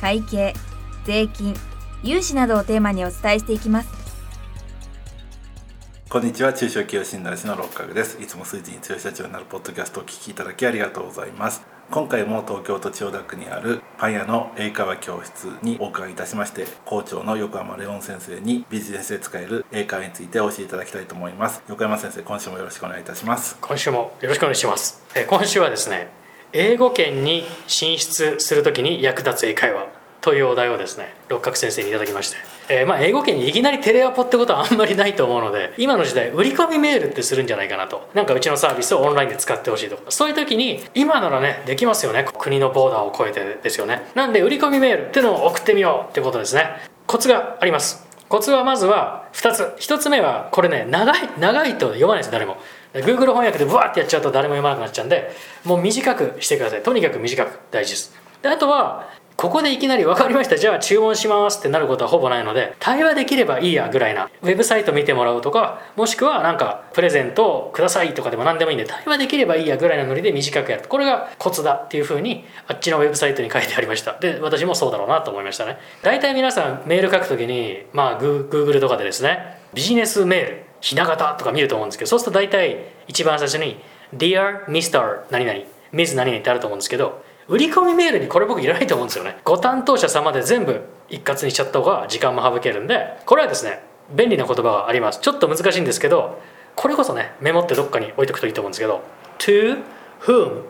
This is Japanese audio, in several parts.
会計税金融資などをテーマにお伝えしていきます。こんにちは。中小企業診断士の六角です。いつも数字に強い社長になるポッドキャストをお聞きいただきありがとうございます。今回も東京都千代田区にあるパン屋の英会話教室にお伺いいたしまして校長の横山レオン先生にビジネスで使える英会話についてお教えいただきたいと思います。横山先生今週もよろしくお願いいたします。今週もよろしくお願いします。えー今週はですね英語圏に進出するときに役立つ英会話というお題をですね六角先生にいただきまして、えーまあ英語圏にいきなりテレアポってことはあんまりないと思うので 今の時代売り込みメールってするんじゃないかなと。なんかうちのサービスをオンラインで使ってほしいと。かそういう時に今ならねできますよね。国のボーダーを越えてですよね。なんで売り込みメールっていうのを送ってみようってことですね。コツがあります。コツはまずは2つ。1つ目はこれね長い長いと読まないです誰も。Google 翻訳でブワーってやっちゃうと誰も読まなくなっちゃうんでもう短くしてください。とにかく短く大事です。であとはここでいきなり分かりました。じゃあ注文しますってなることはほぼないので対話できればいいやぐらいな。ウェブサイト見てもらうとかもしくはなんかプレゼントをくださいとかでも何でもいいんで対話できればいいやぐらいなノリで短くやるこれがコツだっていうふうにあっちのウェブサイトに書いてありました。で私もそうだろうなと思いましたね。大体皆さんメール書くときにまあ Google とかでですねビジネスメール。ひな形とか見ると思うんですけどそうすると大体一番最初に Dear Mr. 何々 Ms. 何々ってあると思うんですけど売り込みメールにこれ僕いらないと思うんですよねご担当者様で全部一括にしちゃった方が時間も省けるんでこれはですね便利な言葉がありますちょっと難しいんですけどこれこそねメモってどっかに置いとくといいと思うんですけど To whom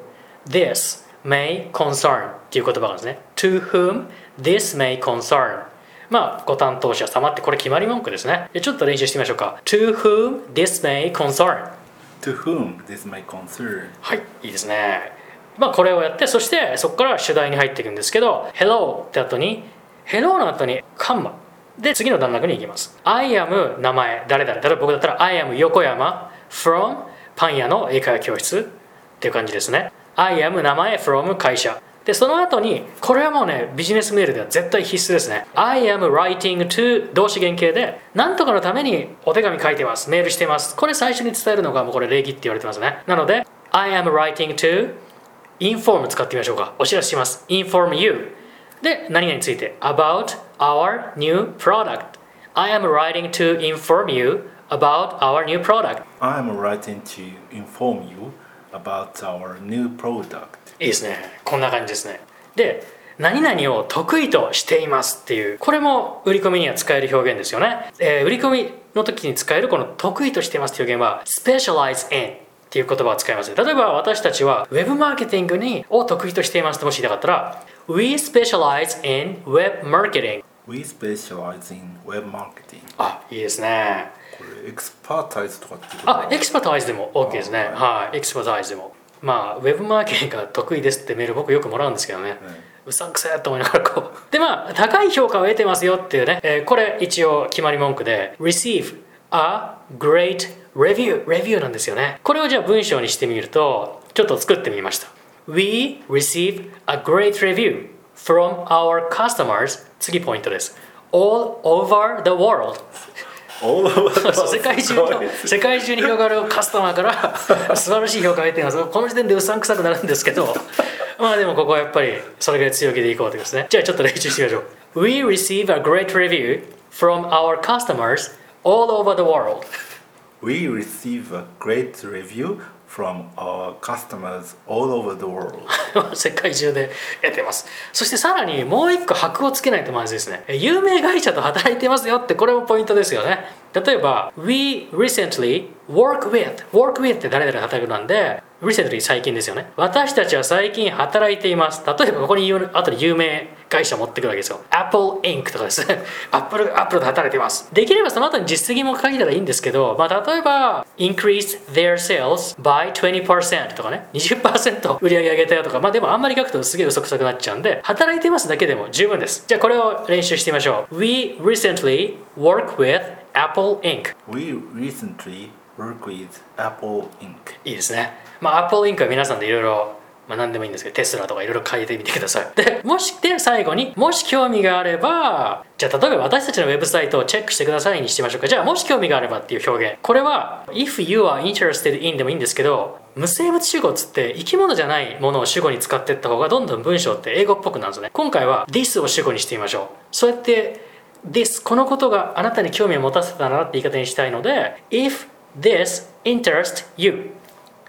this may concern っていう言葉があるんですね To whom this may concern まあご担当者様ってこれ決まり文句ですね。でちょっと練習してみましょうか。To whom this may concern? To whom this may concern? はいいいですね。まあこれをやってそしてそこから主題に入っていくんですけど Hello って後に Hello の後にカンマ。で次の段落に行きます。I am 名前。誰々例えば僕だったら I am 横山。from パン屋の英会話教室っていう感じですね。I am 名前 from 会社でその後にこれはもうねビジネスメールでは絶対必須ですね I am writing to 動詞原形で何とかのためにお手紙書いてますメールしてますこれ最初に伝えるのがもうこれ礼儀って言われてますねなので I am writing to inform 使ってみましょうかお知らせします inform you で何々について about our new product I am writing to inform you about our new product I am writing to inform you about our new product. いいですね。こんな感じですね。で何々を得意としていますっていうこれも売り込みには使える表現ですよね、えー売り込みの時に使えるこの得意としていますっていう表現は specialize in っていう言葉を使います。例えば私たちはウェブマーケティングにを得意としていますってもし言いたかったら We specialize in web marketing We specialize in web marketing. あいいですねこれエクスパータイズとかってあエクスパタイズでも OK ですね。はい。エクスパタイズでも。まあウェブマーケティングが得意ですってメール僕よくもらうんですけどね、うさんくせえと思いながらこう。でまあ高い評価を得てますよっていうね、えーこれ一応決まり文句で receive a great review レビューなんですよね。これをじゃあ文章にしてみるとちょっと作ってみました。We receive a great review from our customers 次ポイントです。All over the world 世界中の世界中に広がるカスタマーから 素晴らしい評価を得ています。この時点でうさんくさくなるんですけど まあでもここはやっぱりそれぐらい強気でいこうということですね。じゃあちょっと練習してみましょう。We receive a great review from our customers all over the world. We receive a great review from our customers all over the world. 世界中で得てます。そしてさらにもう一個箔をつけないとまずいですね。有名会社と働いてますよってこれもポイントですよね。例えば We recently work with work with って誰々が働くなんで recently 最近ですよね。私たちは最近働いています。例えばここに言う後で有名会会社持ってくるわけですよ Apple Inc. とかですね Apple, Apple で働いていますできればその後に実績も書いたらいいんですけど、まあ、例えば increase their sales by 20%とかね20%売り上げ上げたよとかまあでもあんまり書くとすげえ嘘くさくなっちゃうんで働いてますだけでも十分ですじゃあこれを練習してみましょう We recently work with Apple Inc. We recently work with Apple Inc. いいですね。まあ、Apple Inc. は皆さんでいろいろ、まあ、何でもいいんですけど、テスラとかいろいろ書いてみてください。で、もし、で、最後に、もし興味があれば、じゃあ、例えば私たちのウェブサイトをチェックしてくださいにしてみましょうか。じゃあ、もし興味があればっていう表現。これは、if you are interested in でもいいんですけど、無生物主語っつって生き物じゃないものを主語に使っていった方がどんどん文章って英語っぽくなるんですね。今回は this を主語にしてみましょう。そうやって this このことがあなたに興味を持たせたなって言い方にしたいので if this interest you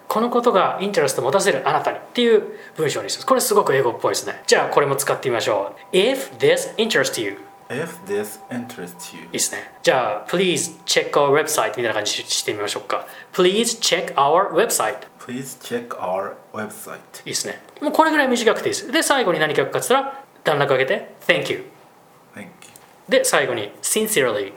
このことがインタレスト持たせるあなたにっていう文章にするこれすごく英語っぽいですねじゃあこれも使ってみましょう if this interests you If this interests you. いいですねじゃあ please check our website みたいな感じにしてみましょうか please check our website Please check our website. いいですねもうこれぐらい短くていいですで最後に何書くかって言ったら段落上げて Thank you Thank you. で最後に Sincerely.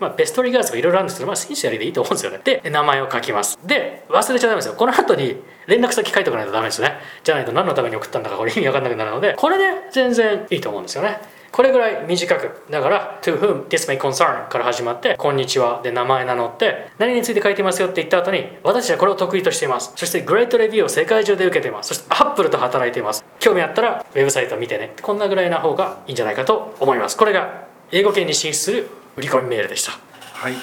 まあ、ベストリガーズとかいろいろあるんですけど、まあ、シンシアリーでいいと思うんですよね。で、名前を書きます。で、忘れちゃダメですよ。この後に連絡先書いておかないとダメですね。じゃないと何のために送ったんだかこれ意味わかんなくなるので、これで全然いいと思うんですよね。これぐらい短く。だから、to whom this may concern から始まって、こんにちはで名前名乗って、何について書いてますよって言った後に、私はこれを得意としています。そして、グレートレビューを世界中で受けています。そして、アップルと働いています。興味あったら、ウェブサイト見てね。こんなぐらいな方がいいんじゃないかと思います。これが、英語圏に進出する売り込みメールでした。はい。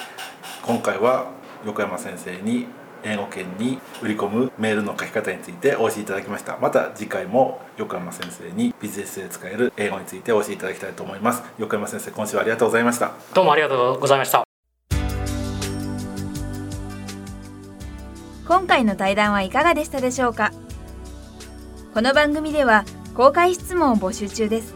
今回は横山先生に英語圏に売り込むメールの書き方についてお教えいただきました。また次回も横山先生にビジネスで使える英語についてお教えいただきたいと思います。横山先生、今週はありがとうございました。どうもありがとうございました。今回の対談はいかがでしたでしょうか？この番組では公開質問を募集中です